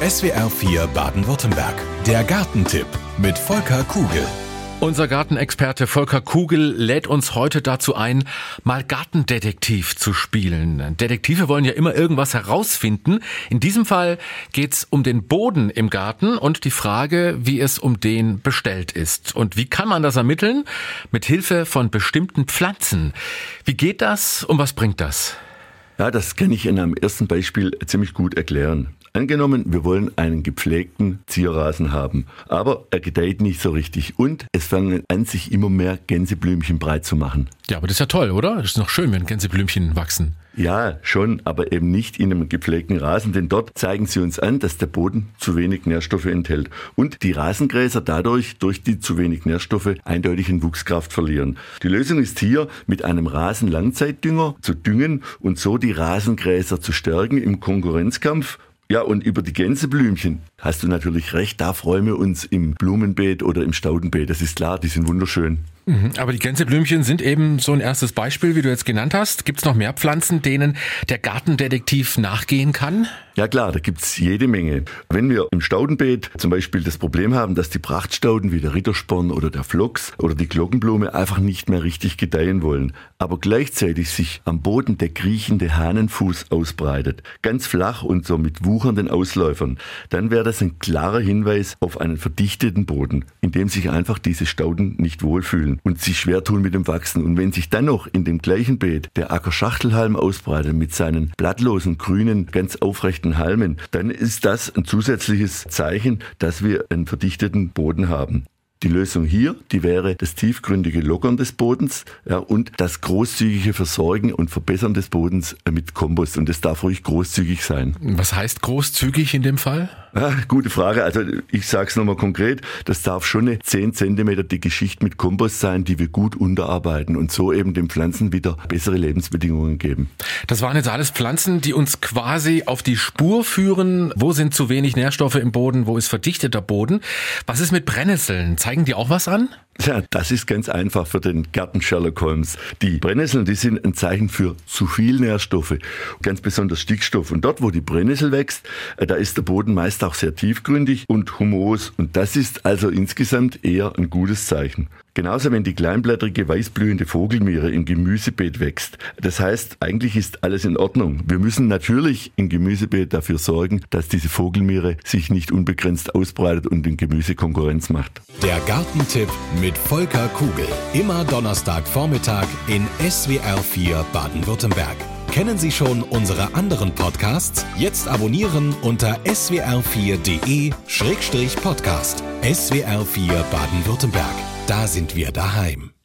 SWR 4 Baden-Württemberg. Der Gartentipp mit Volker Kugel. Unser Gartenexperte Volker Kugel lädt uns heute dazu ein, mal Gartendetektiv zu spielen. Detektive wollen ja immer irgendwas herausfinden. In diesem Fall geht's um den Boden im Garten und die Frage, wie es um den bestellt ist. Und wie kann man das ermitteln? Mit Hilfe von bestimmten Pflanzen. Wie geht das und was bringt das? Ja, das kann ich in einem ersten Beispiel ziemlich gut erklären. Angenommen, wir wollen einen gepflegten Zierrasen haben, aber er gedeiht nicht so richtig und es fangen an, sich immer mehr Gänseblümchen breit zu machen. Ja, aber das ist ja toll, oder? Das ist noch schön, wenn Gänseblümchen wachsen. Ja, schon, aber eben nicht in einem gepflegten Rasen, denn dort zeigen sie uns an, dass der Boden zu wenig Nährstoffe enthält und die Rasengräser dadurch durch die zu wenig Nährstoffe eindeutig in Wuchskraft verlieren. Die Lösung ist hier, mit einem Rasenlangzeitdünger zu düngen und so die Rasengräser zu stärken im Konkurrenzkampf ja, und über die Gänseblümchen hast du natürlich recht, da freuen wir uns im Blumenbeet oder im Staudenbeet. Das ist klar, die sind wunderschön. Mhm, aber die Gänseblümchen sind eben so ein erstes Beispiel, wie du jetzt genannt hast. Gibt es noch mehr Pflanzen, denen der Gartendetektiv nachgehen kann? Ja klar, da gibt's jede Menge. Wenn wir im Staudenbeet zum Beispiel das Problem haben, dass die Prachtstauden wie der Rittersporn oder der Flochs oder die Glockenblume einfach nicht mehr richtig gedeihen wollen, aber gleichzeitig sich am Boden der kriechende Hahnenfuß ausbreitet, ganz flach und so mit wuchernden Ausläufern, dann wäre das ein klarer Hinweis auf einen verdichteten Boden, in dem sich einfach diese Stauden nicht wohlfühlen und sich schwer tun mit dem Wachsen. Und wenn sich dann noch in dem gleichen Beet der Ackerschachtelhalm ausbreitet mit seinen blattlosen, grünen, ganz aufrechten Halmen, dann ist das ein zusätzliches Zeichen, dass wir einen verdichteten Boden haben. Die Lösung hier, die wäre das tiefgründige Lockern des Bodens ja, und das großzügige Versorgen und Verbessern des Bodens mit Kompost. Und das darf ruhig großzügig sein. Was heißt großzügig in dem Fall? Ja, gute Frage. Also ich sage es nochmal konkret. Das darf schon eine 10 cm dicke Schicht mit Kompost sein, die wir gut unterarbeiten und so eben den Pflanzen wieder bessere Lebensbedingungen geben. Das waren jetzt alles Pflanzen, die uns quasi auf die Spur führen. Wo sind zu wenig Nährstoffe im Boden? Wo ist verdichteter Boden? Was ist mit Brennnesseln? Zeigen die auch was an? Ja, das ist ganz einfach für den Garten Sherlock Holmes. Die Brennnesseln, die sind ein Zeichen für zu viel Nährstoffe, ganz besonders Stickstoff. Und dort, wo die Brennnessel wächst, äh, da ist der Boden meist auch sehr tiefgründig und humos. Und das ist also insgesamt eher ein gutes Zeichen. Genauso wenn die kleinblättrige weißblühende Vogelmiere im Gemüsebeet wächst. Das heißt, eigentlich ist alles in Ordnung. Wir müssen natürlich im Gemüsebeet dafür sorgen, dass diese Vogelmiere sich nicht unbegrenzt ausbreitet und dem Gemüse Konkurrenz macht. Der Gartentipp mit Volker Kugel. Immer Donnerstagvormittag in SWR 4 Baden-Württemberg. Kennen Sie schon unsere anderen Podcasts? Jetzt abonnieren unter swr4.de-podcast. SWR 4 Baden-Württemberg. Da sind wir daheim.